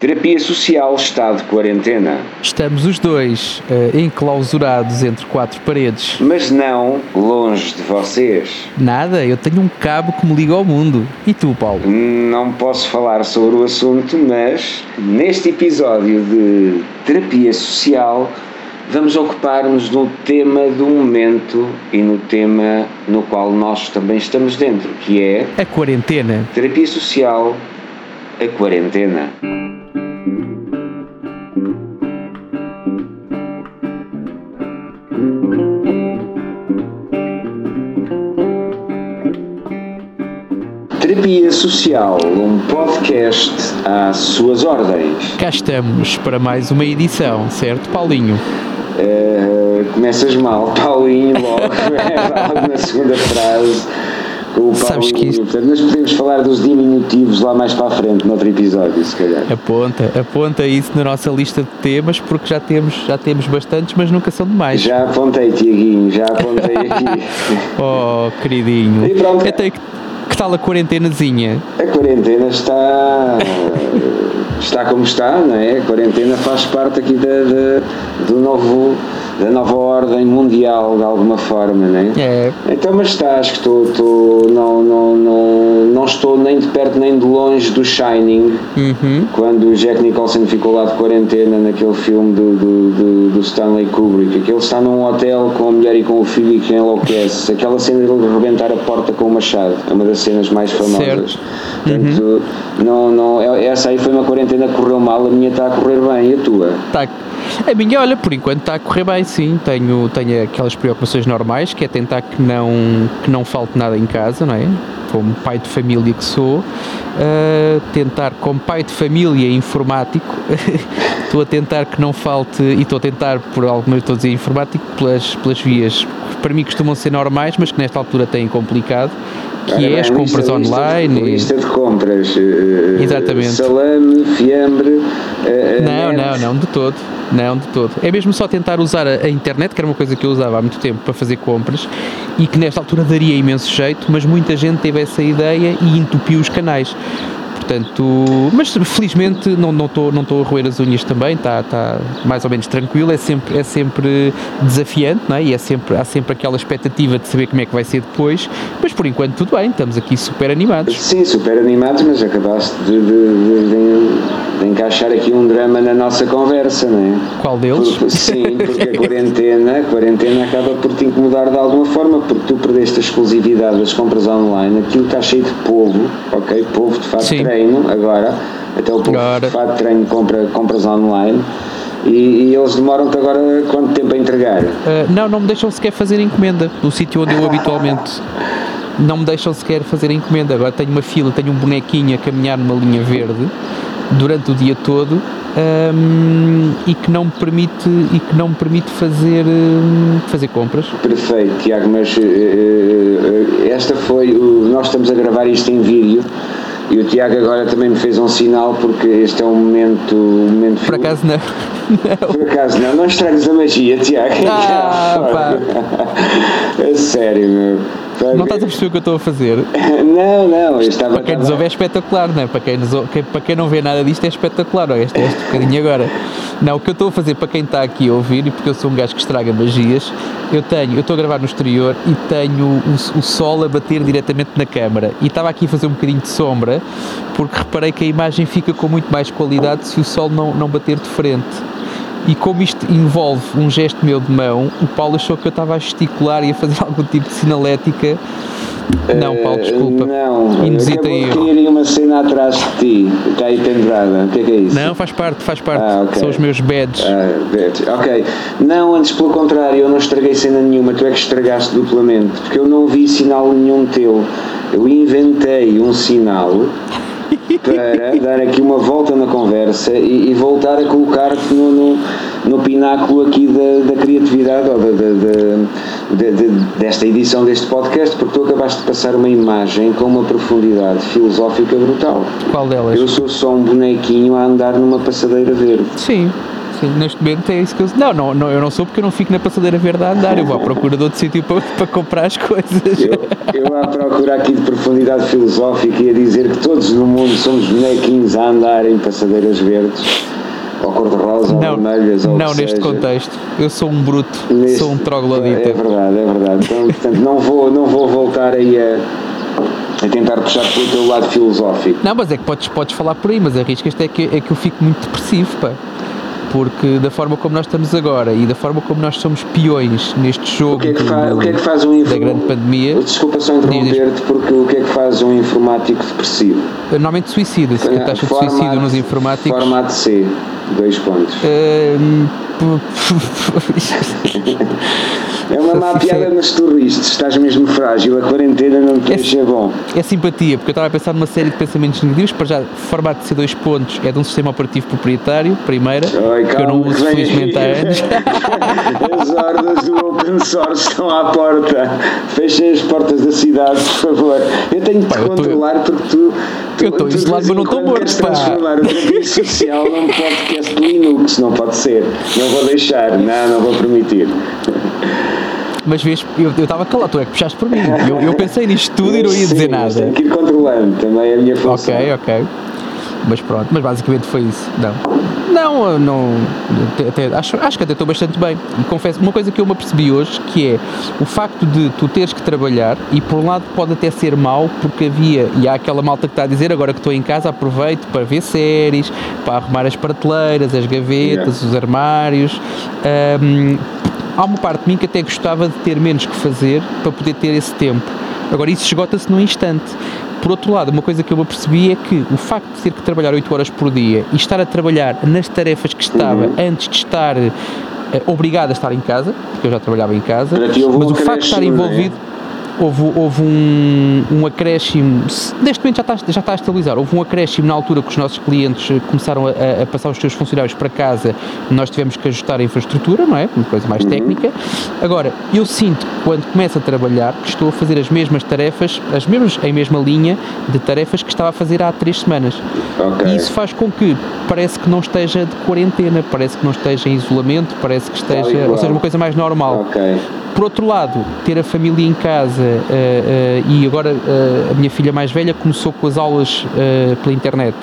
Terapia social está de quarentena. Estamos os dois uh, enclausurados entre quatro paredes. Mas não longe de vocês. Nada, eu tenho um cabo que me liga ao mundo. E tu, Paulo? Não posso falar sobre o assunto, mas neste episódio de terapia social vamos ocupar-nos no tema do momento e no tema no qual nós também estamos dentro, que é a quarentena. Terapia social, a quarentena. Terapia Social, um podcast às suas ordens. Cá estamos para mais uma edição, certo, Paulinho? Uh, começas mal, Paulinho, logo, logo na segunda frase. Com o Sabes que isto... Nós podemos falar dos diminutivos lá mais para a frente, noutro episódio, se calhar. Aponta, aponta isso na nossa lista de temas, porque já temos, já temos bastantes, mas nunca são demais. Já apontei, Tiaguinho, já apontei aqui. oh, queridinho. E pronto. Que tal a quarentenazinha? A quarentena está. está como está, não é? A quarentena faz parte aqui da, da do novo da nova ordem mundial de alguma forma, né? É. Então, mas está, acho que estou, estou não, não, não, não estou nem de perto nem de longe do Shining, uhum. quando o Jack Nicholson ficou lá de quarentena naquele filme do, do, do, do Stanley Kubrick, que ele está num hotel com a mulher e com o filho e que enlouquece, aquela cena dele rebentar a porta com o machado, é uma das cenas mais famosas. Portanto, uhum. não, não, é, essa aí foi uma quarentena que correu mal, a minha está a correr bem, e a tua? Está a minha, olha, por enquanto está a correr bem, sim. Tenho, tenho aquelas preocupações normais, que é tentar que não, que não falte nada em casa, não é? Como pai de família que sou, uh, tentar, como pai de família informático, estou a tentar que não falte, e estou a tentar, por algumas, estou a dizer informático, pelas, pelas vias que para mim costumam ser normais, mas que nesta altura têm complicado que é as compras lista, online. Lista de compras. Uh, Exatamente. Salame, fiambre. Uh, não, não, não, de todo. Não, de todo. É mesmo só tentar usar a, a, internet, que era uma coisa que eu usava há muito tempo para fazer compras e que nesta altura daria imenso jeito, mas muita gente teve essa ideia e entupiu os canais. Portanto, mas felizmente não não estou não estou a roer as unhas também, está tá mais ou menos tranquilo, é sempre é sempre desafiante, não é? E é sempre há sempre aquela expectativa de saber como é que vai ser depois, mas por enquanto tudo bem, estamos aqui super animados. Sim, super animados, mas acabaste de, de, de, de encaixar aqui um drama na nossa conversa, não é? Qual deles? Por, sim, porque a quarentena, a quarentena acaba por te incomodar de alguma forma, porque tu perdeste a exclusividade das compras online, aquilo está cheio de povo, ok? Povo de facto treino agora, até o agora. de fato treino compra, compras online. E, e, eles demoram-te agora quanto tempo a entregar? Uh, não, não me deixam sequer fazer encomenda no sítio onde eu habitualmente não me deixam sequer fazer encomenda. Agora tenho uma fila, tenho um bonequinho a caminhar numa linha verde durante o dia todo um, e que não me permite e que não me permite fazer fazer compras. Perfeito, Tiago, mas uh, esta foi o, nós estamos a gravar isto em vídeo e o Tiago agora também me fez um sinal porque este é um momento. Um momento Por acaso não. não. Por acaso não, não estragues a magia, Tiago. Ah, pá. é sério, meu. Não estás a perceber o que eu estou a fazer? não, não. Estava, para quem nos ouve é espetacular, não é? Para quem, nos, para quem não vê nada disto é espetacular. Este, este bocadinho agora. Não, o que eu estou a fazer para quem está aqui a ouvir, e porque eu sou um gajo que estraga magias, eu tenho, eu estou a gravar no exterior e tenho o, o sol a bater diretamente na câmara. E estava aqui a fazer um bocadinho de sombra, porque reparei que a imagem fica com muito mais qualidade se o sol não, não bater de frente. E como isto envolve um gesto meu de mão, o Paulo achou que eu estava a gesticular e a fazer algum tipo de sinalética. Não, Paulo, eh, desculpa. não, Induzita eu. queria uma cena atrás de ti, está aí pendurada. O que é que é isso? Não, faz parte, faz parte. Ah, okay. São os meus badges. Ah, badge. Ok. Não, antes pelo contrário, eu não estraguei cena nenhuma, tu é que estragaste duplamente, porque eu não vi sinal nenhum teu. Eu inventei um sinal para dar aqui uma volta na conversa e, e voltar a colocar-te no, no, no, pináculo aqui da, da criatividade ou da, da, da, desta edição deste podcast, porque tu acabaste de passar uma imagem com uma profundidade filosófica brutal. Qual delas? Eu sou só um bonequinho a andar numa passadeira verde. Sim. Sim, neste momento é isso que eu. Não, não, não, eu não sou porque eu não fico na passadeira verde a andar, eu vou à procura de outro sítio para, para comprar as coisas. Eu, eu à procura aqui de profundidade filosófica e a dizer que todos no mundo somos bonequinhos a andar em passadeiras verdes ou cor-de-rosa, ou vermelhas, ou Não, neste seja. contexto. Eu sou um bruto, Neste- sou um troglodita. É verdade, é verdade. Então, portanto, não vou, não vou voltar aí a, a tentar puxar pelo teu lado filosófico. Não, mas é que podes, podes falar por aí, mas arriscas-te é que, é que eu fico muito depressivo, pá. Porque da forma como nós estamos agora e da forma como nós somos peões neste jogo O que é que, do- o que, é que faz um da grande pandemia, Desculpa só interromper-te, porque o que é que faz um informático depressivo? normalmente suicida-se, a taxa de suicídio nos informáticos. Formato C, dois pontos. Hum, É uma má piada, mas tu riste, estás mesmo frágil, a quarentena não te É- deixa bom. é simpatia, porque eu estava a pensar numa série de pensamentos negativos, para já, formato de C dois pontos é de um sistema operativo proprietário, primeira, que eu não uso felizmente há anos. As hordas do open source estão à porta. Fechem as portas da cidade, por favor. Eu tenho de te eu tô- controlar porque tu. tu Eu de isolado, mas não quando morto, transformar o teu social num podcast Linux. Não pode ser. Não vou deixar. Não, não vou permitir. Mas vês, eu estava calado, tu é que puxaste por mim. Eu, eu pensei nisto tudo e não ia Sim, dizer mas nada. Tenho que ir controlando. Também é a minha função. Ok, ok. Mas pronto, mas basicamente foi isso. Não. Não, não. até- acho, acho que até estou bastante bem. E confesso, uma coisa que eu me apercebi hoje que é o facto de tu teres que trabalhar, e por um lado pode até ser mau, porque havia, e há aquela malta que está a dizer, agora que estou em casa, aproveito para ver séries, para arrumar as prateleiras, as gavetas, os armários. Ahm, há uma parte de mim que até gostava de ter menos que fazer para poder ter esse tempo. Agora, isso esgota-se num instante. Por outro lado, uma coisa que eu me apercebi é que o facto de ter que trabalhar 8 horas por dia e estar a trabalhar nas tarefas que estava Uhum. antes de estar eh, obrigado a estar em casa, porque eu já trabalhava em casa, mas o facto de estar é? Houve, houve um, um acréscimo, neste momento já está, já está a estabilizar, houve um acréscimo na altura que os nossos clientes eh, começaram a, a passar os seus funcionários para casa, nós tivemos que ajustar a infraestrutura, não é? Uma coisa mais técnica. Agora, eu sinto quando começo a trabalhar que estou a fazer as mesmas tarefas, as mesmas, em mesma linha de tarefas que estava a fazer há três semanas. Ok. E isso faz com que parece que não esteja de quarentena, parece que não esteja em isolamento, parece que esteja, ou seja, uma coisa mais normal. Ok. Por outro lado, ter a família em casa e agora eh, a minha filha mais velha começou com as aulas eh, pela internet.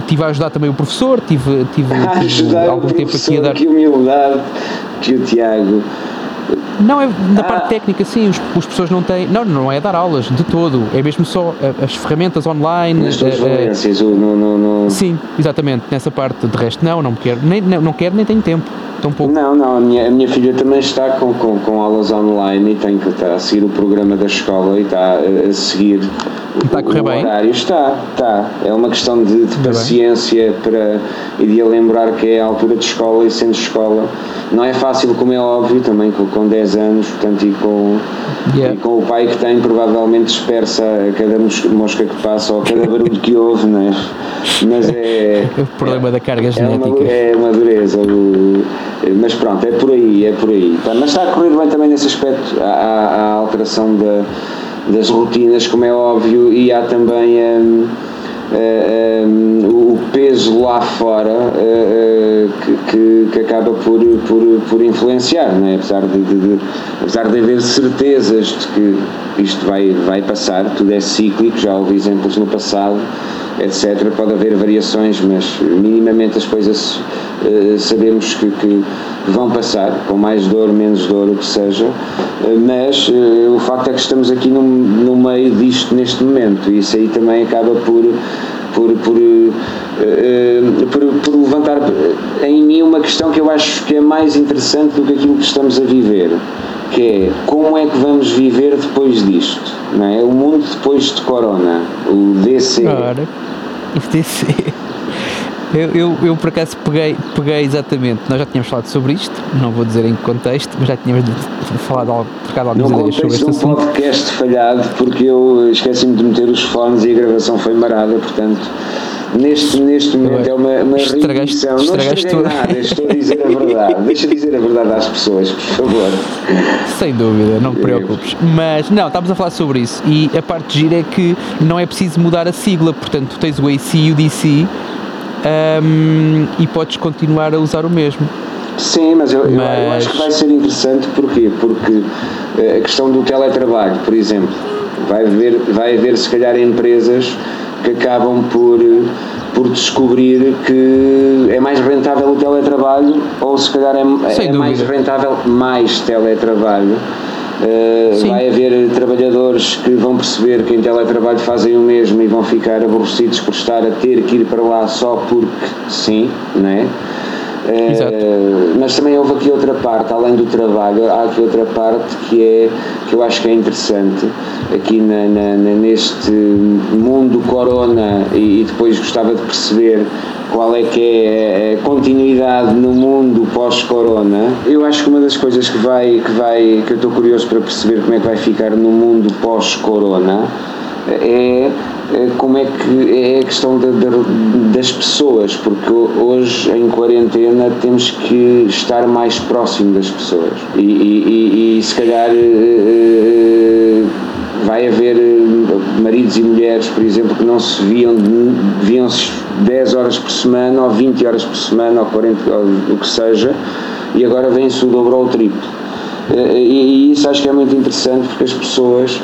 Estive a ajudar também o professor, tive, tive, tive algum tempo aqui a dar. que humildade que o Tiago. Não, é na Ah. parte técnica, sim, os, os professores não têm. Não, não é dar aulas de todo, é mesmo só eh, as ferramentas online. Nas eh, eh, valências, o- no, no, no- sim, exatamente, nessa parte. De resto, não, não quero, nem, não, não quero nem tenho tempo. Pouco. Não, não, a minha, a minha filha também está com, com, com aulas online e tem que estar a seguir o programa da escola e está a, a seguir o, Está a correr o bem? horário. Está, está. É uma questão de, de paciência para, e de a lembrar que é a altura de escola e sendo escola não é fácil, como é óbvio, também com, com 10 anos, portanto, e com, Yeah. e com o pai que tem, provavelmente dispersa a cada mos- mosca que passa ou a cada barulho que ouve, não é? Mas é. O problema da carga É uma, genética. é uma dureza, o- mas pronto, é por aí, é por aí. Mas está a correr bem também nesse aspecto, há a alteração da- das rotinas, como é óbvio, e há também hum, o peso lá fora eh, eh, que, que- que acaba por, por, por influenciar, não é? apesar, de, de- de- apesar de haver certezas de que isto vai, vai passar, tudo é cíclico, já houve exemplos no passado, etc. Pode haver variações, mas minimamente as coisas eh, sabemos que, que vão passar, com mais dor, menos dor, o que seja, eh, mas eh, o facto é que estamos aqui no, no meio disto neste momento e isso aí também acaba por, por, por, eh, por, por levantar em mim uma questão que eu acho que é mais interessante do que aquilo que estamos a viver que é como é que vamos viver depois disto, não é? O mundo depois de Corona, o DC. Ora, o DC. Eu, eu, eu por acaso peguei, peguei exatamente, nós já tínhamos falado sobre isto, não vou dizer em que contexto, mas já tínhamos falado, algo- trocado algumas ideias sobre este um assunto. podcast falhado, porque eu esqueci-me de meter os fones e a gravação foi marada, portanto, neste, neste momento é uma, uma Estragaste-. Não estragaste tudo. nada, estou a dizer a verdade. Deixa dizer a verdade às pessoas, por favor. Sem dúvida, não te preocupes. Mas não, estávamos a falar sobre isso e a parte de gira é que não é preciso mudar a sigla, portanto, tu tens o AC e o DC um, e podes continuar a usar o mesmo. Sim, mas eu, mas eu, acho que vai ser interessante porquê? Porque eh, a questão do teletrabalho, por exemplo, vai haver, vai haver se calhar empresas que acabam por, por descobrir que é mais rentável o teletrabalho ou se calhar é, é mais rentável mais teletrabalho. Uh, vai haver trabalhadores que vão perceber que em teletrabalho fazem o mesmo e vão ficar aborrecidos por estar a ter que ir para lá só porque sim, não é? Uh, mas também houve aqui outra parte, além do trabalho, há aqui outra parte que é que eu acho que é interessante aqui na, na, neste mundo corona e, e, depois gostava de perceber qual é que é a continuidade no mundo pós-corona. Eu acho que uma das coisas que vai que vai que eu estou curioso para perceber como é que vai ficar no mundo pós-corona é é, como é que é a questão de, de, das pessoas, porque hoje em quarentena temos que estar mais próximo das pessoas e, e, e se calhar eh, eh, vai haver eh, maridos e mulheres, por exemplo, que não se viam, viam-se 10 horas por semana ou 20 horas por semana ou 40, ou o que seja, e agora vem-se o dobro ou o triplo. E isso acho que é muito interessante porque as pessoas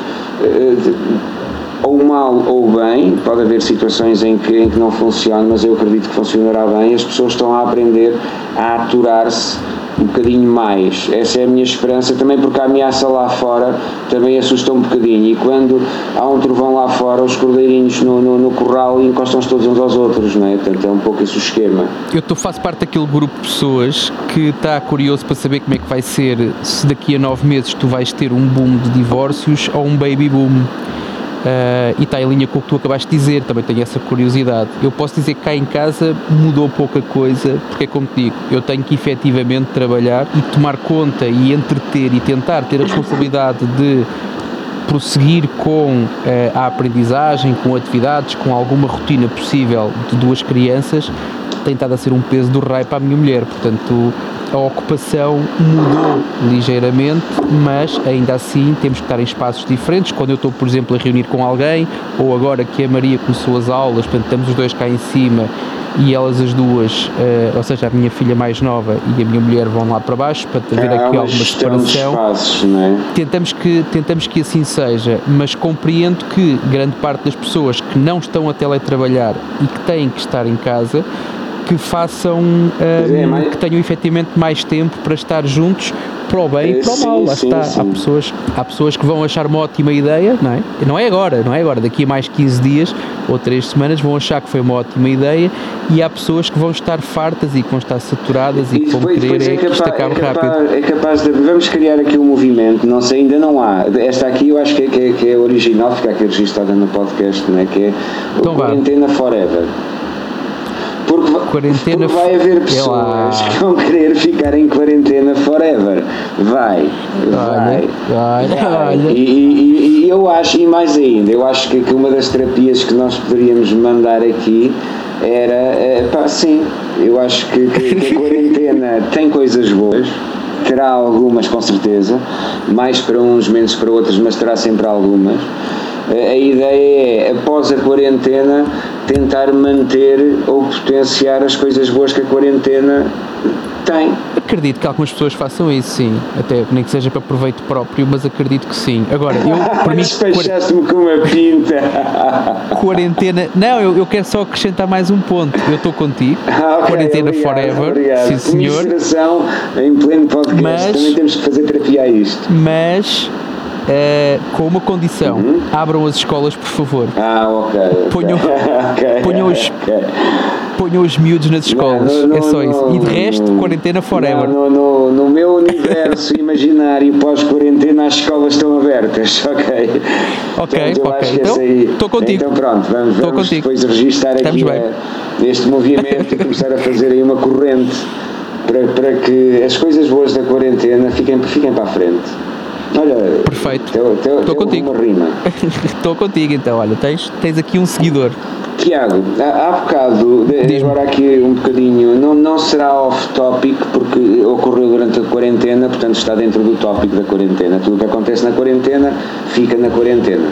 ou mal ou bem, pode haver situações em que, em que não funciona, mas eu acredito que funcionará bem, as pessoas estão a aprender a aturar-se um bocadinho mais. Essa é a minha esperança também porque a ameaça lá fora também assusta um bocadinho e quando há um trovão lá fora, os cordeirinhos no, no, no corral encostam-se todos uns aos outros, não é? Portanto, é um pouco esse o esquema. Eu tô, faço parte daquele grupo de pessoas que está curioso para saber como é que vai ser se daqui a nove meses tu vais ter um boom de divórcios ou um baby boom. Uh, e está em linha com o que tu acabaste de dizer, também tenho essa curiosidade. Eu posso dizer que cá em casa mudou pouca coisa, porque é como te digo, eu tenho que efetivamente trabalhar e tomar conta e entreter e tentar ter a responsabilidade de prosseguir com uh, a aprendizagem, com atividades, com alguma rotina possível de duas crianças, tem estado a ser um peso do rei para a minha mulher. Portanto, a ocupação mudou ligeiramente, mas ainda assim temos que estar em espaços diferentes. Quando eu estou, por exemplo, a reunir com alguém, ou agora que a Maria começou as aulas, portanto, estamos os dois cá em cima e elas as duas, uh, ou seja, a minha filha mais nova e a minha mulher vão lá para baixo para haver aqui alguma separação. Espaços, é? tentamos, que, tentamos que assim seja, mas compreendo que grande parte das pessoas que não estão a teletrabalhar e que têm que estar em casa que façam, um, é, que tenham efetivamente mais tempo para estar juntos para o bem e para o mal. Lá sim, está. Sim. Há, pessoas, há pessoas que vão achar uma ótima ideia, não é? Não é agora, não é agora. Daqui a mais 15 dias ou 3 semanas vão achar que foi uma ótima ideia e há pessoas que vão estar fartas e que vão estar saturadas e, e que vão querer é, é, que isto acabe é capaz, rápido. É capaz de. Vamos criar aqui um movimento, não sei, ainda não há. Esta aqui eu acho que é, que é, que é original, fica aqui registrada no podcast, não é? Que é então, o Quarentena Forever. Porque, quarentena porque vai haver pessoas que vão querer ficar em quarentena forever. Vai, vai. vai. E, e, e, eu acho, e mais ainda, eu acho que, que uma das terapias que nós poderíamos mandar aqui era, é, pá, sim, eu acho que, que, que a quarentena tem coisas boas terá algumas com certeza, mais para uns, menos para outros, mas terá sempre algumas. A ideia é, após a quarentena, tentar manter ou potenciar as coisas boas que a quarentena tem. Acredito que algumas pessoas façam isso, sim. Até nem que seja para proveito próprio, mas acredito que sim. Agora, eu, para mim. Despachaste-me com uma pinta. Quarentena. Não, eu, eu quero só acrescentar mais um ponto. Eu estou contigo. Ah, okay, quarentena obrigado, forever. Obrigado. Sim, senhor. em pleno podcast. Mas, Também temos que fazer terapia a isto. Mas Uh, com uma condição: uhum. abram as escolas, por favor. Ah, ok. Ponham, okay. ponham, os, okay. ponham os miúdos nas escolas. Não, é só isso. E de resto, quarentena forever. Não, no, no, meu universo imaginário pós-quarentena, as escolas estão abertas. Ok. Ok, Portanto, ok. Então, estou contigo. Então, pronto, vamos, vamos contigo. depois registrar Estamos aqui a, este movimento e começar a fazer aí uma corrente para, para que as coisas boas da quarentena fiquem, fiquem para a frente. Olha, perfeito. Estou contigo. Estou contigo então. Olha, tens, tens aqui um seguidor. Tiago, há, há bocado, agora aqui um bocadinho, não, não será off-topic porque ocorreu durante a quarentena, portanto está dentro do tópico da quarentena. Tudo o que acontece na quarentena fica na quarentena.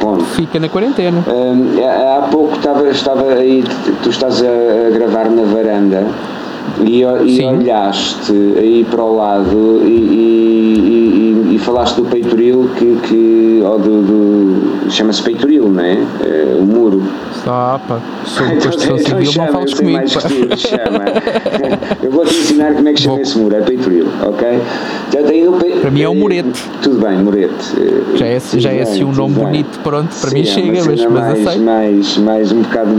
ponto. Fica na quarentena. Hum, há pouco estava, estava aí, tu estás a, a gravar na varanda e, e olhaste aí para o lado e, e- e- falaste do peitoril que, que ou do, do- chama-se peitoril, não é? Eh, o muro. Ah, pá, sobre construção civil não chama, fales sei comigo. mais chama. eu vou-te ensinar como é que chama Vou. esse muro, é peitoril, ok? Já tem no pe- Para mim é um murete. Tudo bem, murete. Eh, Já é, já é bem, assim um nome bonito, pronto, para Sim, mim é chega, mas, mas mais, aceito. mais, mais um bocado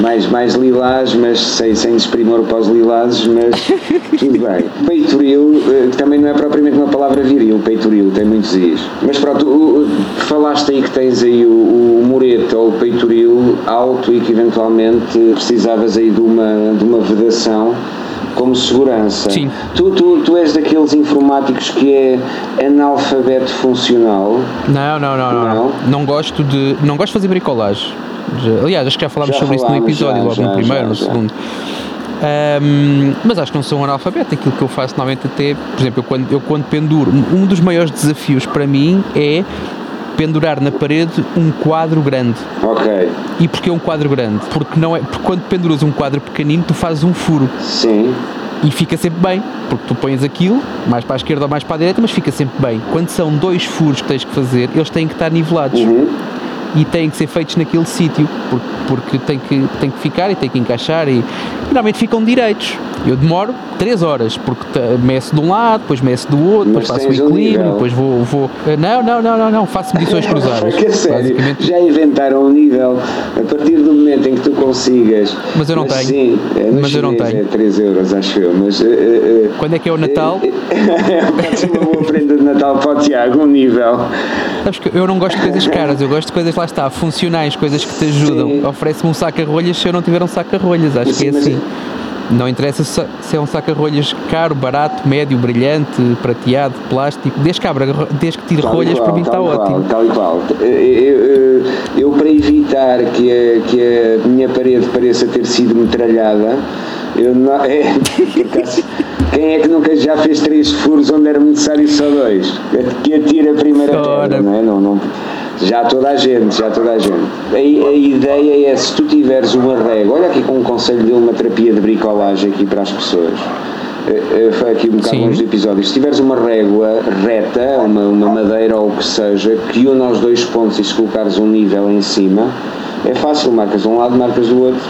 mais, mais lilás, mas sem, sem desprimor para os mas tudo bem. Peitoril, eh, que também não é propriamente uma palavra viril, peitoril, tem muitos is. Mas pronto, o- o- falaste aí que tens aí o, o murete ou o peitoril alto e que eventualmente precisavas aí de uma, de uma vedação como segurança. Sim. Tu, tu, tu és daqueles informáticos que é analfabeto funcional. Não, não, não, não, Não? não. gosto de. Não gosto de fazer bricolagem. Já- aliás, acho que já falámos Já sobre isso no falámos, episódio, já, logo no primeiro, no segundo. Ahm, mas acho que não sou um analfabeto. Aquilo que eu faço normalmente até, por exemplo, eu quando, eu quando penduro, um dos maiores desafios para mim é pendurar na parede um quadro grande. Ok, E porquê um quadro grande? Porque não é, porque quando penduras um quadro pequenino, tu fazes um furo sim. e fica sempre bem, porque tu pões aquilo mais para a esquerda ou mais para a direita, mas fica sempre bem. Quando são dois furos que tens que fazer, eles têm que estar nivelados Uhum. E têm que ser feitos naquele sítio, porque, porque tem, que, tem que ficar e tem que encaixar e geralmente ficam direitos. Eu demoro 3 horas, porque meço de um lado, depois meço do outro, Mas depois faço o um equilíbrio, depois vou, vou. Não, não, não, não, não, faço medições cruzadas. Que é sério, já inventaram um nível a partir do momento em que tu consigas. Mas eu não tenho. Sim, é, Mas eu não tenho. É 3 euros, acho eu. Mas. eh, eh, Quando é que é o Natal? Pode ser uma boa prenda de Natal para o Tiago, um nível. Sabes que eu não gosto de coisas caras, eu gosto de coisas, lá está, funcionais, coisas que te ajudam. Oferece-me um saca-rolhas se eu não tiver um saca-rolhas, acho que é assim. Não interessa se é um saca-rolhas caro, barato, médio, brilhante, prateado, plástico, desde que, abra, desde que tire Tal rolhas, qual, para mim está qual, ótimo. Tal e qual. Eu, eu- eu, para evitar que a, que a minha parede pareça ter sido metralhada, eu não, é, acaso, quem é que nunca já fez três furos onde era necessário só dois? Que atira a primeira Ora. pedra, não é? Não, não, já toda a gente, já toda a gente. A, a ideia é se tu tiveres uma régua, olha aqui com um conselho de uma terapia de bricolagem aqui para as pessoas. Eh, eh, Foi aqui um bocado Sim. longe do episódio. Se tiveres uma régua reta, uma, uma madeira ou o que seja, que une aos dois pontos e se colocares um nível em cima, é fácil, marcas de um lado, marcas do outro.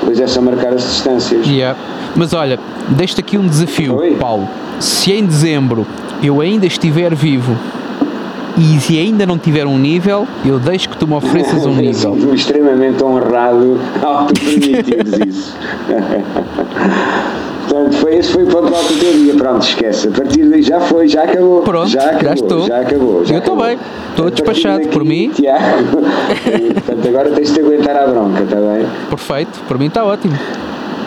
Depois é só marcar as distâncias. Yeah. Mas olha, deixo-te aqui um desafio, Oi. Paulo. Se em dezembro eu ainda estiver vivo e se ainda não tiver um nível, eu deixo que tu me ofereças um nível. Sinto-me extremamente honrado ao tu permitires isso. Portanto, foi, esse foi o ponto alto do teu dia. Pronto, esquece. A partir daí já foi, já acabou. Pronto, já já acabou. estou. Já acabou. Já Eu estou bem, estou A despachado por mim. Tiago, portanto, agora tens de aguentar à bronca, está bem? Perfeito, para mim está ótimo.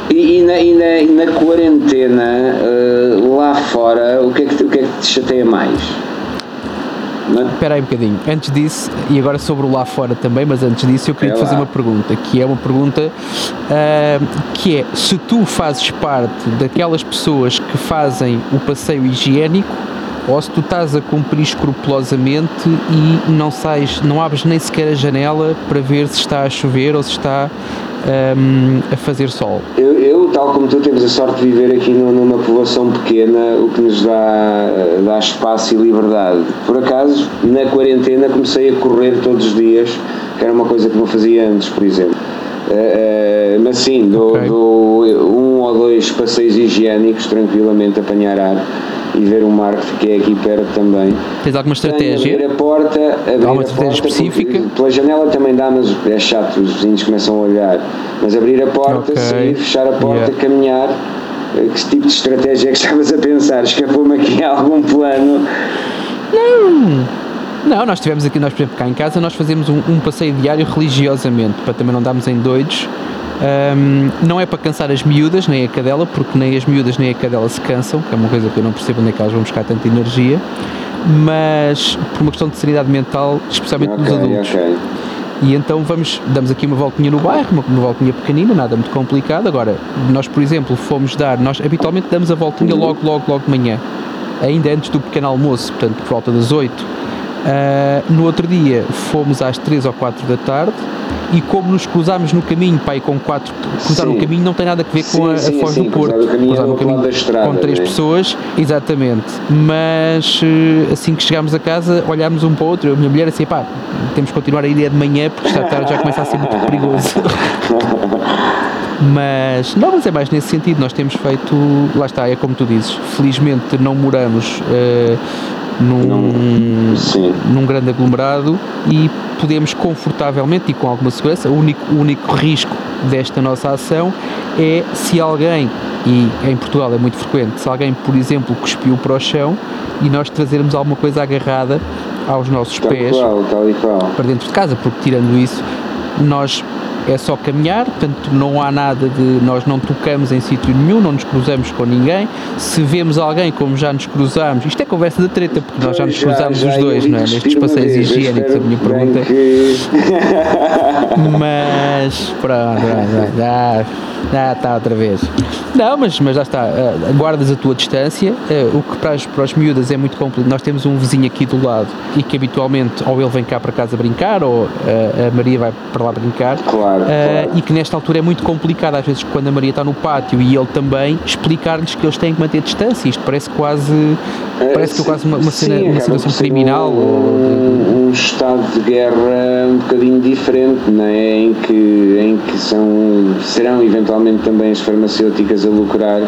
E, e na, e na- e na quarentena, eh, lá fora, o que, é que, o que é que te chateia mais? Não é? Espera aí um bocadinho. Antes disso, e agora sobre o lá fora também, mas antes disso eu queria É te fazer lá. uma pergunta, que é uma pergunta ah, que é se tu fazes parte daquelas pessoas que fazem o passeio higiênico ou se tu estás a cumprir escrupulosamente e não sais, não abres nem sequer a janela para ver se está a chover ou se está ahm, a fazer sol. Eu, eu, tal como tu, temos a sorte de viver aqui nu- numa povoação pequena, o que nos dá, dá espaço e liberdade. Por acaso, na quarentena, comecei a correr todos os dias, que era uma coisa que não fazia antes, por exemplo. Eh, eh, mas sim, dou, Ok. dou um ou dois passeios higiênicos, tranquilamente, apanhar ar e ver o mar que fiquei aqui perto também. Tens alguma estratégia? Abrir a porta, abrir uma a estratégia porta, específica? porque Pela janela também dá, mas é chato, os vizinhos começam a olhar. Mas abrir a porta, Ok. sair, fechar a porta, Yeah. caminhar. eh, Que tipo de estratégia é que estavas a pensar? Escapou-me aqui algum plano? Não, nós tivemos aqui, nós por exemplo cá em casa, nós fazemos um, um passeio diário religiosamente, para também não darmos em doidos. Ahm, não é para cansar as miúdas, nem a cadela, porque nem as miúdas nem a cadela se cansam, que é uma coisa que eu não percebo onde é que elas vão buscar tanta energia, mas por uma questão de sanidade mental, especialmente dos Ok, adultos. ok. E então vamos, damos aqui uma voltinha no bairro, uma, uma voltinha pequenina, nada muito complicado. Agora, nós, por exemplo, fomos dar, nós habitualmente damos a voltinha logo, logo, logo de manhã, ainda antes do pequeno almoço, portanto, por volta das 8. Uh, no outro dia fomos às 3 ou 4 da tarde e como nos cruzámos no caminho, pai, com quatro, cruzar o caminho não tem nada a ver com a, a sim, Foz sim, do Porto. Cruzar no caminho, estrada, com três né? pessoas, exatamente. Mas eh, assim que chegámos a casa, olhámos um para o outro, a minha mulher assim, pá, temos que continuar a ir de manhã porque esta tarde já começa a ser muito perigoso. Mas, não, mas é mais nesse sentido, nós temos feito, lá está, é como tu dizes, felizmente não moramos uh, num, num grande aglomerado e podemos confortavelmente e com alguma segurança, o único, o único risco desta nossa ação é se alguém, e em Portugal é muito frequente, se alguém, por exemplo, cuspiu para o chão e nós trazermos alguma coisa agarrada aos nossos tal pés qual, tal para dentro de casa, porque tirando isso, nós é só caminhar, portanto não há nada de nós não tocamos em sítio nenhum, não nos cruzamos com ninguém. Se vemos alguém como já nos cruzamos, isto é conversa da treta, porque nós já nos cruzamos os dois, não é? Nestes passeios higiênicos, a minha pergunta. Que... Mas pronto, já, já está outra vez. Não, mas, mas já está, uh, guardas a tua distância, uh, o que para as, para as miúdas é muito complicado. Nós temos um vizinho aqui do lado e que habitualmente ou ele vem cá para casa brincar ou uh, a Maria vai para lá brincar. Claro, claro. E que nesta altura é muito complicado, às vezes, quando a Maria está no pátio e ele também, explicar-lhes que eles têm que manter distância. Isto parece quase, parece que é quase uma, uma, cena, sim, uma situação criminal. Um, ou... estado de guerra um bocadinho diferente, não é? Em que, em que são, serão eventualmente também as farmacêuticas a lucrar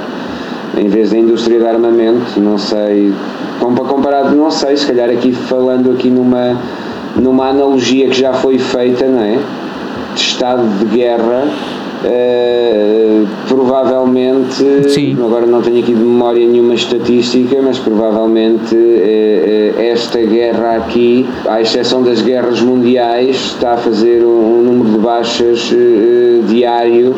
em vez da indústria de armamento, não sei, comparado, não sei, se calhar aqui falando aqui numa, numa analogia que já foi feita, não é? De estado de guerra, uh, provavelmente, Sim. agora não tenho aqui de memória nenhuma estatística, mas provavelmente uh, esta guerra aqui, à exceção das guerras mundiais, está a fazer um, um número de baixas uh, diário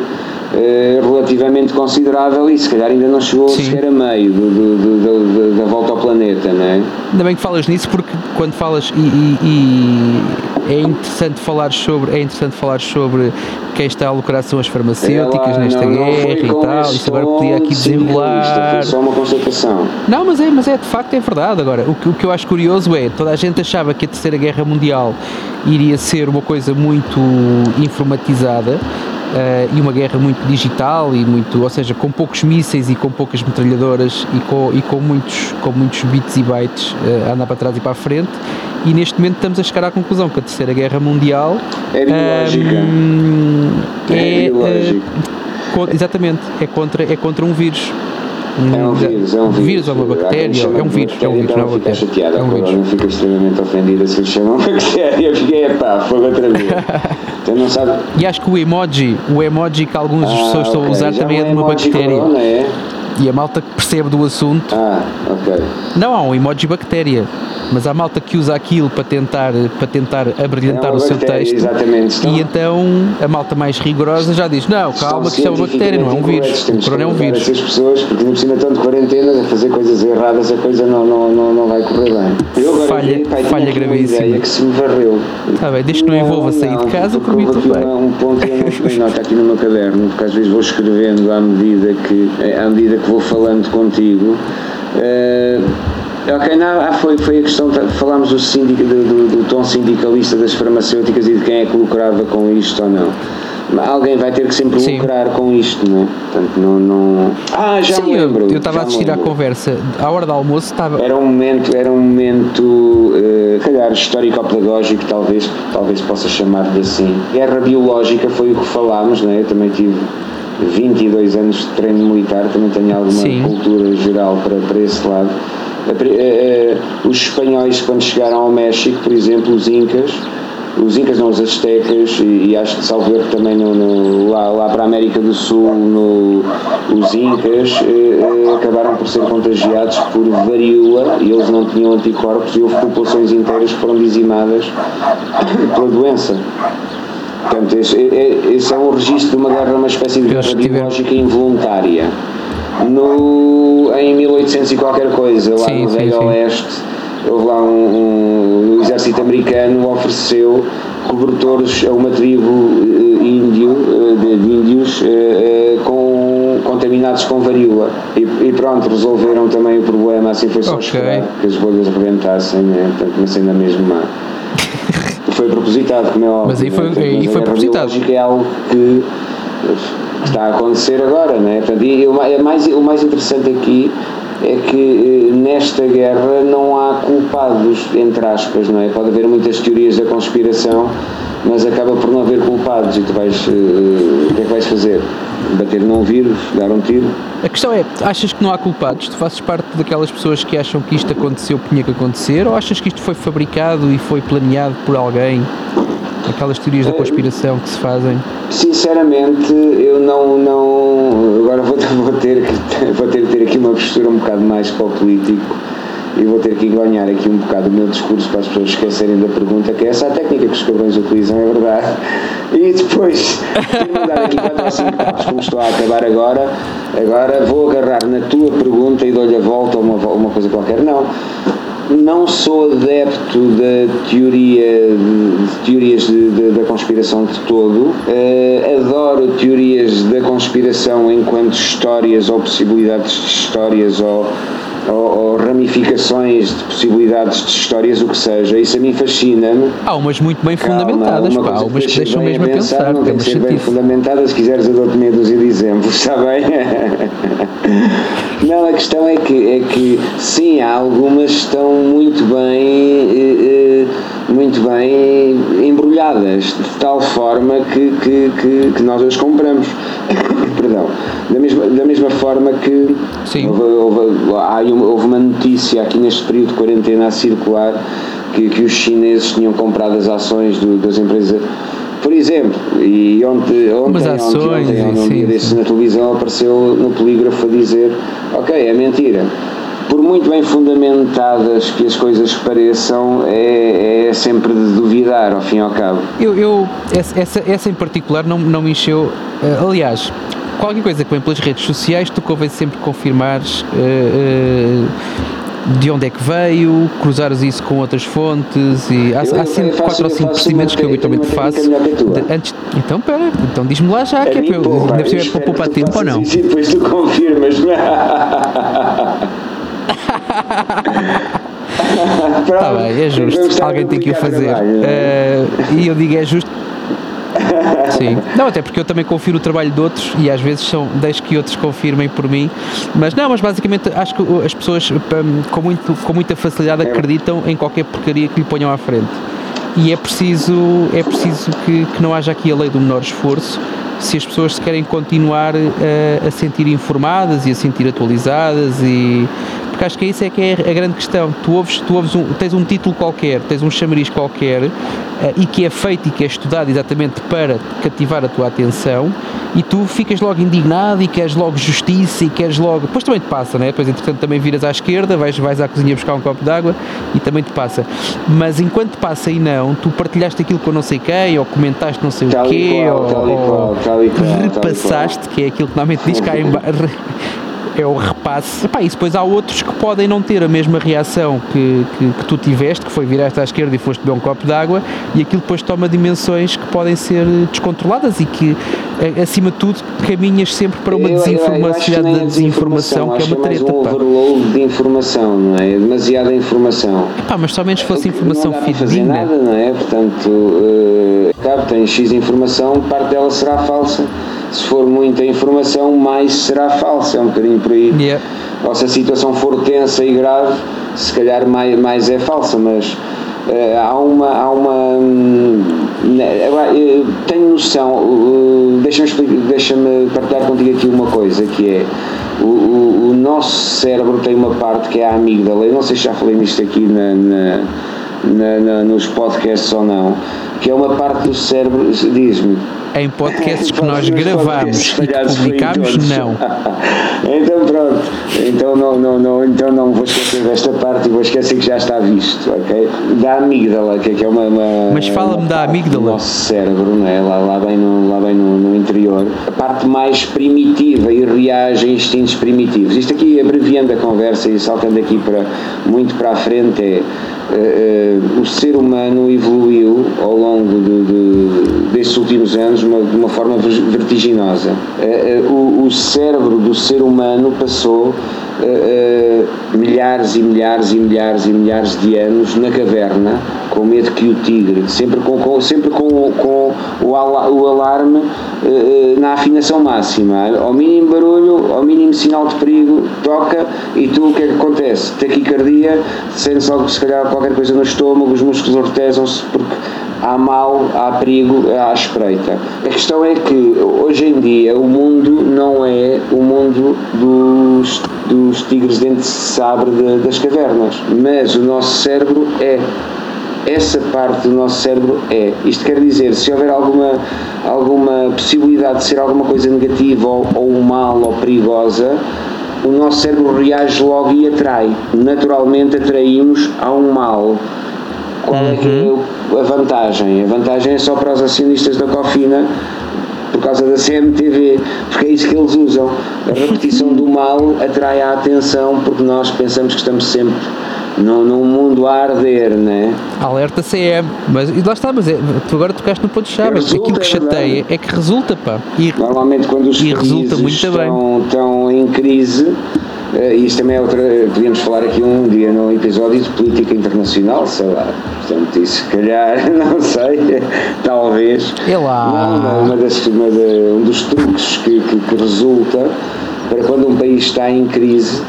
eh, relativamente considerável e se calhar ainda não chegou Sim. sequer a meio do, do, do, da volta ao planeta, não é? Ainda bem que falas nisso porque quando falas e, e, e é interessante falar sobre é interessante falar sobre quem está a lucrar são as farmacêuticas nesta não, não guerra e tal, isso agora podia aqui desenrolar. Foi só uma constatação. Não, mas é, mas é de facto é verdade. Agora, o que, o que eu acho curioso é toda a gente achava que a Terceira Guerra Mundial iria ser uma coisa muito informatizada uh, e uma guerra muito digital e muito, ou seja, com poucos mísseis e com poucas metralhadoras e com, e com, muitos, com muitos bits e bytes uh, a andar para trás e para a frente e neste momento estamos a chegar à conclusão que a Terceira Guerra Mundial é biológica. Um, é, é uh, exatamente, é contra, é contra um vírus. É um vírus, é um vírus. vírus ou uma bactéria, é um vírus, é um vírus, não é uma bactéria. chateada, é um vírus. não fica extremamente ofendida se lhe chamam bactéria, eu fiquei, epá, foi outra vez. então não sabe... E acho que o emoji, o emoji que algumas ah, pessoas estão a usar também é de uma bactéria. Corona, é? E a malta que percebe do assunto. Ah, ok. Não, há um emoji bactéria mas há malta que usa aquilo para tentar, para tentar abrilhantar é o seu bactéria, texto. Exatamente. E então a malta mais rigorosa já diz: Não, calma, que isto é uma bactéria, não é um vírus. O corona é um vírus. Essas pessoas, porque não precisa tanto de quarentena, a fazer coisas erradas, a coisa não, não, não, não vai correr bem. Eu agora falha, vi, pai, falha gravíssima. ideia que se me varreu. Está bem, desde que não, envolva sair de casa, por mim tudo bem. Um ponto que eu não nota aqui no meu caderno, porque às vezes vou escrevendo à medida que, à medida que vou falando contigo. Uh, Ok, não, ah, foi, foi a questão, falámos do, sindic, do, do, do, tom sindicalista das farmacêuticas e de quem é que lucrava com isto ou não. Alguém vai ter que sempre Sim. lucrar com isto, não é? Portanto, não. não... Ah, já Sim, me lembro. Eu estava a assistir à conversa, à hora do almoço estava. Era um momento, era um momento, uh, calhar, histórico-pedagógico, talvez, talvez possa chamar-lhe assim. Guerra biológica foi o que falámos, não é? Eu também tive 22 anos de treino militar, também tenho alguma Sim. cultura geral para, para esse lado os espanhóis, quando chegaram ao México, por exemplo, os Incas, os Incas não, os Aztecas, e, e acho que salvo erro também no, no, lá, lá para a América do Sul, no, os Incas eh, acabaram por ser contagiados por varíola e eles não tinham anticorpos e houve populações inteiras que foram dizimadas pela doença. Portanto, esse, esse é um registro de uma guerra, uma espécie de guerra biológica involuntária no, em 1800 e qualquer coisa, lá sim, no Velho Oeste, houve lá um, um, o exército americano ofereceu cobertores a uma tribo uh, índio, uh, de, de, índios uh, com, contaminados com varíola e, e, pronto, resolveram também o problema, assim foi só okay. esperar que as bolhas rebentassem, né? portanto uma cena mesmo má. Foi propositado, como é óbvio. Mas aí foi, né? aí foi propositado. é algo que está a acontecer agora, né? Portanto, e o mais, o mais interessante aqui é que eh, nesta guerra não há culpados, entre aspas, não é? Pode haver muitas teorias da conspiração, mas acaba por não haver culpados e tu vais. Uh, o que é que vais fazer? Bater num vírus? Dar um tiro? A questão é, achas que não há culpados? Tu fazes parte daquelas pessoas que acham que isto aconteceu porque tinha que acontecer ou achas que isto foi fabricado e foi planeado por alguém? Aquelas teorias da conspiração que se fazem? Sinceramente, eu não. não agora vou, vou, ter, vou ter que ter aqui uma postura um bocado mais para o político e vou ter que enganhar aqui um bocado o meu discurso para as pessoas esquecerem da pergunta, que é essa a técnica que os cabrões utilizam, é verdade. E depois, tenho dar aqui 4 ou 5 tapos, como estou a acabar agora, agora vou agarrar na tua pergunta e dou-lhe a volta a uma, uma coisa qualquer. Não não sou adepto da teoria, de teorias de, de, da conspiração de todo. Uh, adoro teorias da conspiração enquanto histórias ou possibilidades de histórias ou ou, ou, ramificações de possibilidades de histórias, o que seja, isso a mim fascina-me. Há umas muito bem fundamentadas, Calma, pá, umas que deixam mesmo a pensar. pensar não tem que ser bem fundamentadas, se quiseres eu dou-te meia dúzia de exemplos, está bem? não, a questão é que, é que sim, há algumas que estão muito bem, eh, eh, muito bem embrulhadas, de tal forma que, que, que, que nós as compramos. Perdão. Da mesma, da mesma forma que Sim. Houve, houve, houve uma notícia aqui neste período de quarentena a circular que, que os chineses tinham comprado as ações do, das empresas por exemplo, e ontem, ontem, ações, ontem, ontem, um dia desses na televisão apareceu no polígrafo a dizer ok, é mentira. Por muito bem fundamentadas que as coisas pareçam, é, é sempre de duvidar, ao fim e ao cabo. Eu, eu essa, essa em particular não, não me encheu. Eh, aliás, qualquer coisa que vem pelas redes sociais, tu convém sempre confirmares uh, uh, de onde é que veio, cruzares isso com outras fontes e há, há sempre 4 ou 5 procedimentos que eu habitualmente faço. De, antes, então, pera, então diz-me lá já, que é para eu, ainda por cima para poupar tempo ou não? Sim, depois tu confirmas. Está bem, é justo. Alguém tem que o fazer. Uh, e eu digo é justo Sim. Não, até porque eu também confiro o trabalho de outros e às vezes são, deixo que outros confirmem por mim. Mas não, mas basicamente acho que as pessoas hum, com, muito, com muita facilidade acreditam em qualquer porcaria que lhe ponham à frente. E é preciso, é preciso que, que não haja aqui a lei do menor esforço se as pessoas se querem continuar a, eh, a sentir informadas e a sentir atualizadas e porque acho que isso é que é a grande questão. Tu ouves, tu ouves um, tens um título qualquer, tens um chamariz qualquer uh, e que é feito e que é estudado exatamente para cativar a tua atenção e tu ficas logo indignado e queres logo justiça e queres logo. Depois também te passa, né? Depois, entretanto, também viras à esquerda, vais, vais à cozinha buscar um copo de água e também te passa. Mas enquanto passa e não, tu partilhaste aquilo com não sei quem, ou comentaste não sei o quê, ou repassaste, que é aquilo que normalmente diz cá em é o repasse. Epá, e depois há outros que podem não ter a mesma reação que, que, que tu tiveste, que foi viraste à esquerda e foste beber um copo de água, e aquilo depois toma dimensões que podem ser descontroladas e que, acima de tudo, caminhas sempre para uma desinformação da desinformação, que é uma treta. É um overload de informação, não é? é demasiada informação. Epá, mas somente fosse informação não fidedigna. Fazer nada, não é? Portanto, uh, tem X informação, parte dela será falsa se for muita informação, mais será falsa. É um bocadinho por aí. Yeah. Ou se a situação for tensa e grave, se calhar mais, mais é falsa, mas uh, há uma. Há uma hum, uh, tenho noção, uh, deixa-me deixa partilhar contigo aqui uma coisa que é. O, o, o, nosso cérebro tem uma parte que é a amígdala. Eu não sei se já falei nisto aqui na, na, na, na nos podcasts ou não, que é uma parte do cérebro, diz-me, em podcasts que nós gravamos e que publicamos, não. então pronto, então não, não, não, então não vou esquecer desta parte e vou esquecer que já está visto, ok? Da amígdala, que é, que é uma, uma Mas fala-me da amígdala. Do nosso cérebro, não é? lá, lá bem, no, lá bem no, no interior, a parte mais primitiva e reage a instintos primitivos. Isto aqui, abreviando a conversa e saltando aqui para, muito para a frente, é uh, o ser humano evoluiu ao longo de, de, destes últimos anos uma, de uma forma vertiginosa. Uh, uh, o, o, cérebro do ser humano passou milhares e milhares e milhares e milhares de anos na caverna com medo que o tigre, sempre com, com sempre com, com o, o alarme na afinação máxima. Ao mínimo barulho, ao mínimo sinal de perigo, toca e tu o que é que acontece? Taquicardia, sentes logo se calhar qualquer coisa no estômago, os músculos ortesam-se porque há mal, há perigo à espreita. A questão é que hoje em dia o mundo não é o mundo dos, dos tigres dentes de sabre de, das cavernas, mas o nosso cérebro é essa parte do nosso cérebro é. Isto quer dizer, se houver alguma, alguma possibilidade de ser alguma coisa negativa ou, ou mal ou perigosa, o nosso cérebro reage logo e atrai. Naturalmente atraímos a um mal. Qual é que é uhum. a vantagem? A vantagem é só para os acionistas da Cofina por causa da CMTV, porque é isso que eles usam. A repetição do mal atrai a atenção porque nós pensamos que estamos sempre num, num mundo a arder, né? Alerta CM, mas e lá está, mas é, tu agora tocaste no ponto-chave. Aquilo que é chateia é que resulta, pá. E, Normalmente quando os e resulta muito estão, bem. estão em crise, uh, isto também é outra. Podíamos falar aqui um dia num episódio de política internacional, sei lá. Portanto, isso se calhar, não sei, talvez. É lá. Não, uma das, uma de, um dos truques que, que, que resulta para quando um país está em crise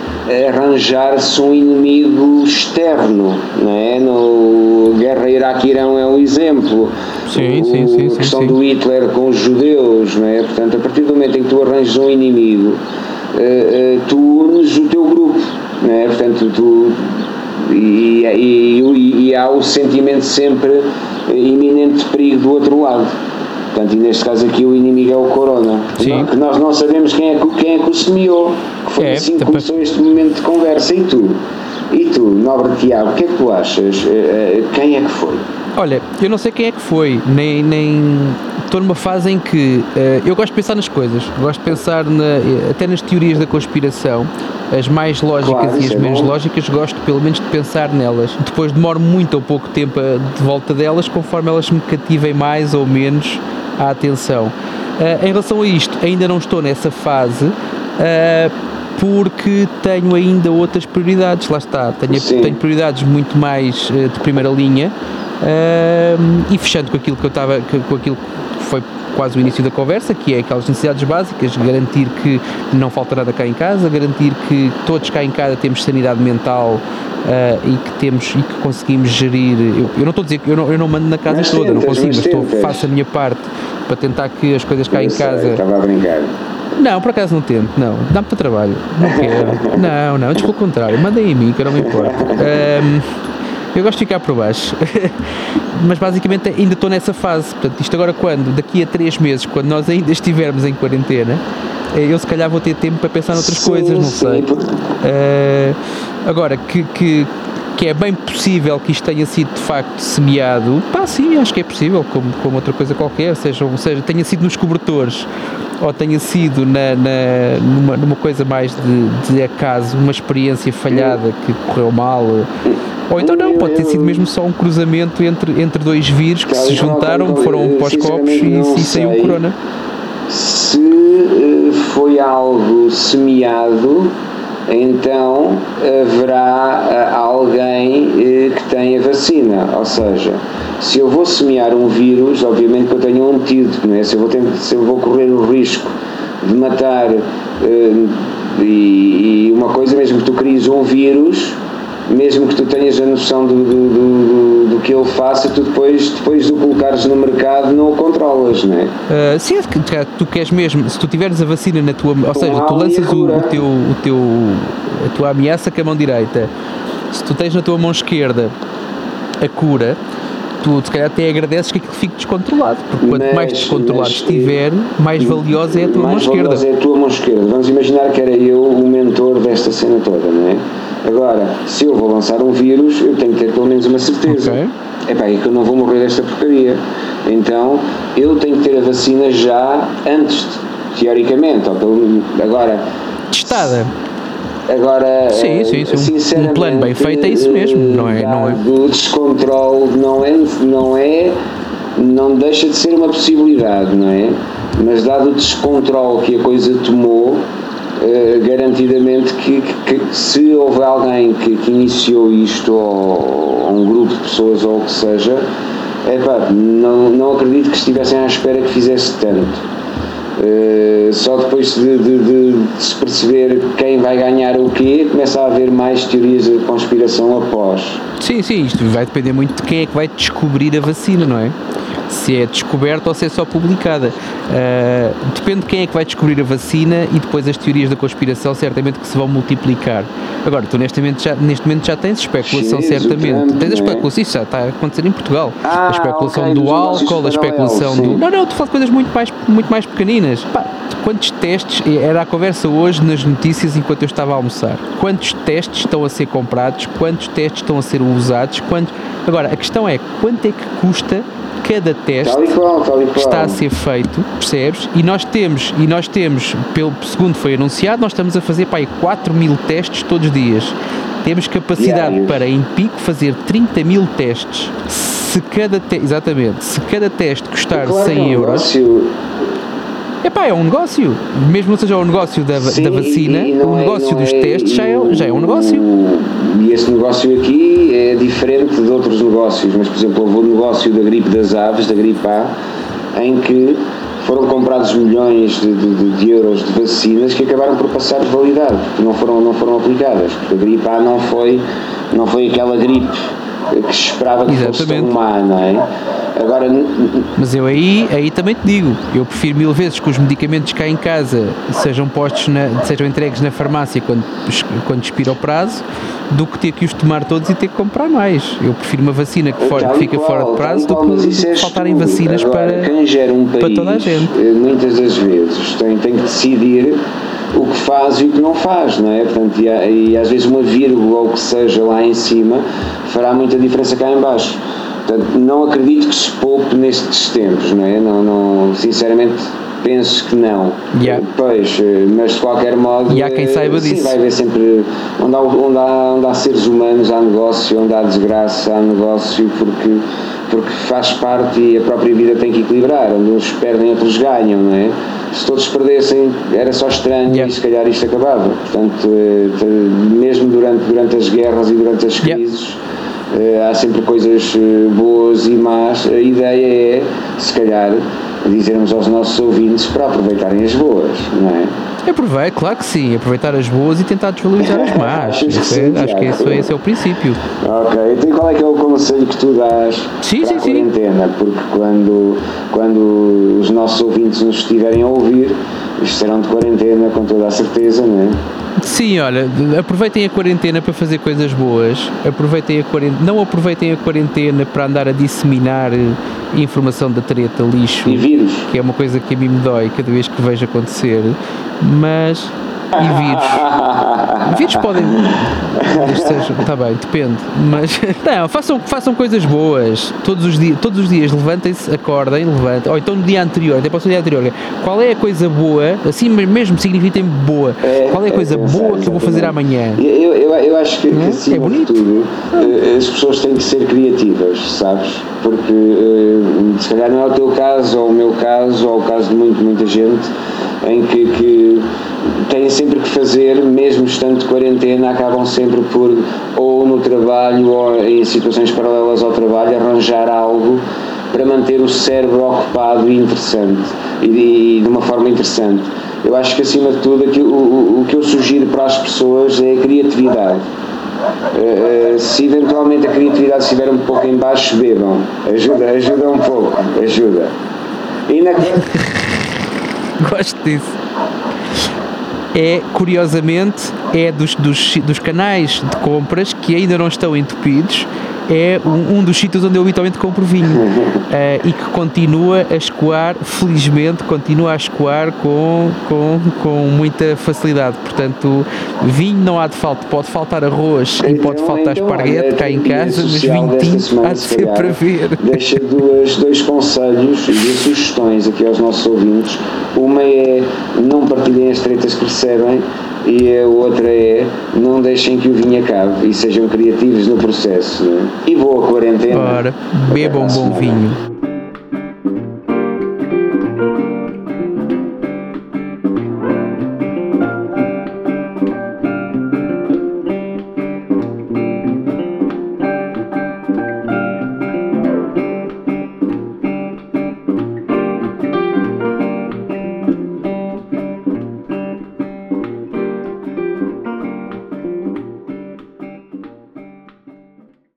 arranjar-se um inimigo externo, não é? No Guerra Iraque-Irão é um exemplo. Sim, o, sim, sim. A questão sim, do Hitler com os judeus, não é? Portanto, a partir do momento em que tu arranjas um inimigo, tu unes o teu grupo, não é? Portanto, tu e, e, e, há o sentimento sempre iminente de perigo do outro lado. Portanto, e neste caso aqui o inimigo é o Corona. Sim. Que nós não sabemos quem é, quem é que o semeou. Que foi é, assim que começou este momento de conversa. E tu? E tu, nobre Tiago, o que é que tu achas? Eh, eh, quem é que foi? Olha, eu não sei quem é que foi, nem, nem estou numa fase em que uh, eu gosto de pensar nas coisas, gosto de pensar na, até nas teorias da conspiração, as mais lógicas claro, e as é menos bom. lógicas, gosto pelo menos de pensar nelas. Depois demoro muito ou pouco tempo de volta delas, conforme elas me cativem mais ou menos a atenção. Uh, em relação a isto, ainda não estou nessa fase. Uh, porque tenho ainda outras prioridades, lá está, tenho, tenho prioridades muito mais uh, de primeira linha e fechando com aquilo que eu estava, com aquilo que foi quase o início da conversa, que é aquelas necessidades básicas, garantir que não falta nada cá em casa, garantir que todos cá em casa temos sanidade mental uh, e que temos e que conseguimos gerir. Eu, eu não estou a dizer que eu não, eu não mando na casa mas toda, tentas, não consigo, mas, estou, faço a minha parte para tentar que as coisas cá eu em sei, casa. Estava a brincar. Não, por acaso não tento, não. Dá-me para trabalho. Não quero. não, não, antes pelo contrário. Mandem em mim, que eu não me importo. Um, eu gosto de ficar por baixo. Mas basicamente ainda estou nessa fase. Portanto, isto agora quando? Daqui a três meses, quando nós ainda estivermos em quarentena, eh, eu se calhar vou ter tempo para pensar noutras sim, coisas, não sim. sei. Uh, agora, que, que, que é bem possível que isto tenha sido de facto semeado, pá, sim, acho que é possível, como, como outra coisa qualquer, seja, seja tenha sido nos cobertores ou tenha sido na, na numa, numa, coisa mais de, de acaso, uma experiência falhada que correu mal ou então não, pode ter sido mesmo só um cruzamento entre, entre dois vírus que se juntaram, foram pós copos e, e saiu o corona. Se uh, foi algo semeado, então haverá uh, alguém uh, que tenha vacina. Ou seja, se eu vou semear um vírus, obviamente que eu tenho um antídoto, não é? se, eu vou se eu vou correr o risco de matar. E, e, uma coisa, mesmo que tu cries um vírus, mesmo que tu tenhas a noção do, do, do, do, que ele faça, tu depois, depois de o colocares no mercado não o controlas, não é? Uh, sim, tu queres mesmo, se tu tiveres a vacina na tua, ou seja, tu lanças o, o, teu, o teu, a tua ameaça com a mão direita, se tu tens na tua mão esquerda a cura, tu se calhar até agradeces que aquilo fique descontrolado, porque quanto mas, mais descontrolado mas, estiver, mais valiosa é a tua mão esquerda. Mais valiosa é a tua mão esquerda. Vamos imaginar que era eu o mentor desta cena toda, não é? Agora, se eu vou lançar um vírus, eu tenho que ter pelo menos uma certeza. Ok. É é que eu não vou morrer desta porcaria. Então, eu tenho que ter a vacina já antes, teoricamente, ou pelo, agora, Testada. Agora, Sim, sim, sim. Um plano bem feito é isso mesmo, não é- não é? O descontrole não é, não é, não deixa de ser uma possibilidade, não é? Mas dado o descontrole que a coisa tomou, eh, garantidamente que, que- que se houve alguém que, que iniciou isto, ou, ou um grupo de pessoas, ou o que seja, epá, não, não acredito que estivessem à espera que fizesse tanto. Uh, só depois de, de- de- de se perceber quem vai ganhar o quê, começa a haver mais teorias de conspiração após. Sim, sim, isto vai depender muito de quem é que vai descobrir a vacina, não é? Se é descoberta ou se é só publicada. Ah, depende de quem é que vai descobrir a vacina e depois as teorias da conspiração certamente que se vão multiplicar. Agora, tu neste momento já, neste momento já tens especulação, o certamente. Trump, tens a é? especulação, isso já está a acontecer em Portugal. Ah, a especulação ok, do álcool, a paralelos, especulação do. Não, não, tu falas de coisas muito mais, muito mais pequeninas. Pá, quantos testes, era a conversa hoje nas notícias enquanto eu estava a almoçar, quantos testes estão a ser comprados, quantos testes estão a ser usados, quantos... Agora, a questão é, quanto é que custa cada teste Tal qual, tal qual. que está a ser feito, percebes? E nós temos, e nós temos, pelo segundo foi anunciado, nós estamos a fazer para aí 4 mil testes todos os dias. Temos capacidade Diários. para, em pico, fazer 30 mil testes. Se cada te... Exatamente, se cada teste custar Claro que é 100 um euros, negócio- Epá, é um negócio. Mesmo não seja o negócio da, Sim, da vacina, o é- negócio não dos é- testes já é, já é um negócio. E esse negócio aqui é diferente de outros negócios, mas por exemplo, houve o negócio da gripe das aves, da gripe A, em que foram comprados milhões de, de- de- euros de vacinas que acabaram por passar de validade, porque não foram, não foram aplicadas, porque a gripe A não foi, não foi aquela gripe que se esperava que fosse tão Exatamente. má, não é? Agora, Mas eu aí, aí também te digo, eu prefiro mil vezes que os medicamentos cá em casa sejam postos, na, sejam entregues na farmácia quando, quando expira o prazo, do que ter que os tomar todos e ter que comprar mais. Eu prefiro uma vacina que, for, que fica qual, fora de prazo do que, faltarem vacinas Agora, para, quem gera um país, para toda a gente. eh, muitas das vezes tem, tem que decidir o que faz e o que não faz, não é? Portanto, e, e às vezes uma vírgula ou o que seja lá em cima fará muita diferença cá em baixo. Portanto, não acredito que se poupe nestes tempos, não é? Não, não, sinceramente penso que não. Yeah. Pois, eh, mas de qualquer modo. E há quem eh, saiba sim, disso. vai haver sempre. Onde há, onde, há, onde há seres humanos, há negócio, onde há desgraça, há negócio, porque, porque faz parte e a própria vida tem que equilibrar. Onde uns perdem, outros ganham, não é? Se todos perdessem, era só estranho Yeah. e se calhar isto acabava. Portanto, eh, mesmo durante, durante as guerras e durante as Yeah. crises. eh, há sempre coisas eh, boas e más. A ideia é, se calhar, dizermos aos nossos ouvintes para aproveitarem as boas, não é? Aproveite, claro que sim, aproveitar as boas e tentar desvalorizar as más. Acho que é- sim, acho que esse, Tiago. esse é o princípio. Ok, então qual é que é o conselho que tu dás Sim, para sim, a sim. quarentena? Porque quando, quando os nossos ouvintes nos estiverem a ouvir, estarão de quarentena com toda a certeza, não é? Sim, olha, aproveitem a quarentena para fazer coisas boas. Aproveitem a quarentena, não aproveitem a quarentena para andar a disseminar eh, informação da treta, lixo, E. que é uma coisa que a mim me dói cada vez que vejo acontecer. Mas e vírus? Vírus podem. Está bem, depende. Mas não, façam, façam coisas boas. Todos os dias, todos os dias levantem-se, acordem, levantem. Ou então no dia anterior, até posso no dia anterior. Qual é a coisa boa, assim mesmo signifiquem boa. É, Qual é a é coisa pensar, boa que eu vou fazer amanhã? Eu, eu, eu acho que, que É? acima É de bonito. tudo eh, as pessoas têm que ser criativas, sabes? Porque eh, se calhar não é o teu caso, ou o meu caso, ou o caso de muito, muita gente, em que, que têm sempre que fazer, mesmo estando de quarentena, acabam sempre por, ou no trabalho, ou em situações paralelas ao trabalho, arranjar algo para manter o cérebro ocupado e interessante e de, uma forma interessante. Eu acho que acima de tudo aquilo, o, o- o que eu sugiro para as pessoas é a criatividade. Eh, se eventualmente a criatividade estiver um pouco em baixo, bebam. Ajuda, ajuda um pouco, ajuda. E na, Gosto disso. É, curiosamente, é dos, dos, dos canais de compras que ainda não estão entupidos, é um, um dos sítios onde eu habitualmente compro vinho uh, e que continua a escoar, felizmente, continua a escoar com, com, com muita facilidade. Portanto, vinho não há de falta, pode faltar arroz então, e pode faltar então, esparguete cá em casa, mas vinho tinto há de ser para ver. Deixa duas, dois conselhos e duas sugestões aqui aos nossos ouvintes. Uma é não partilhem as tretas que recebem e a outra é não deixem que o vinho acabe e sejam criativos no processo. E boa quarentena. Ora, bebam bom vinho.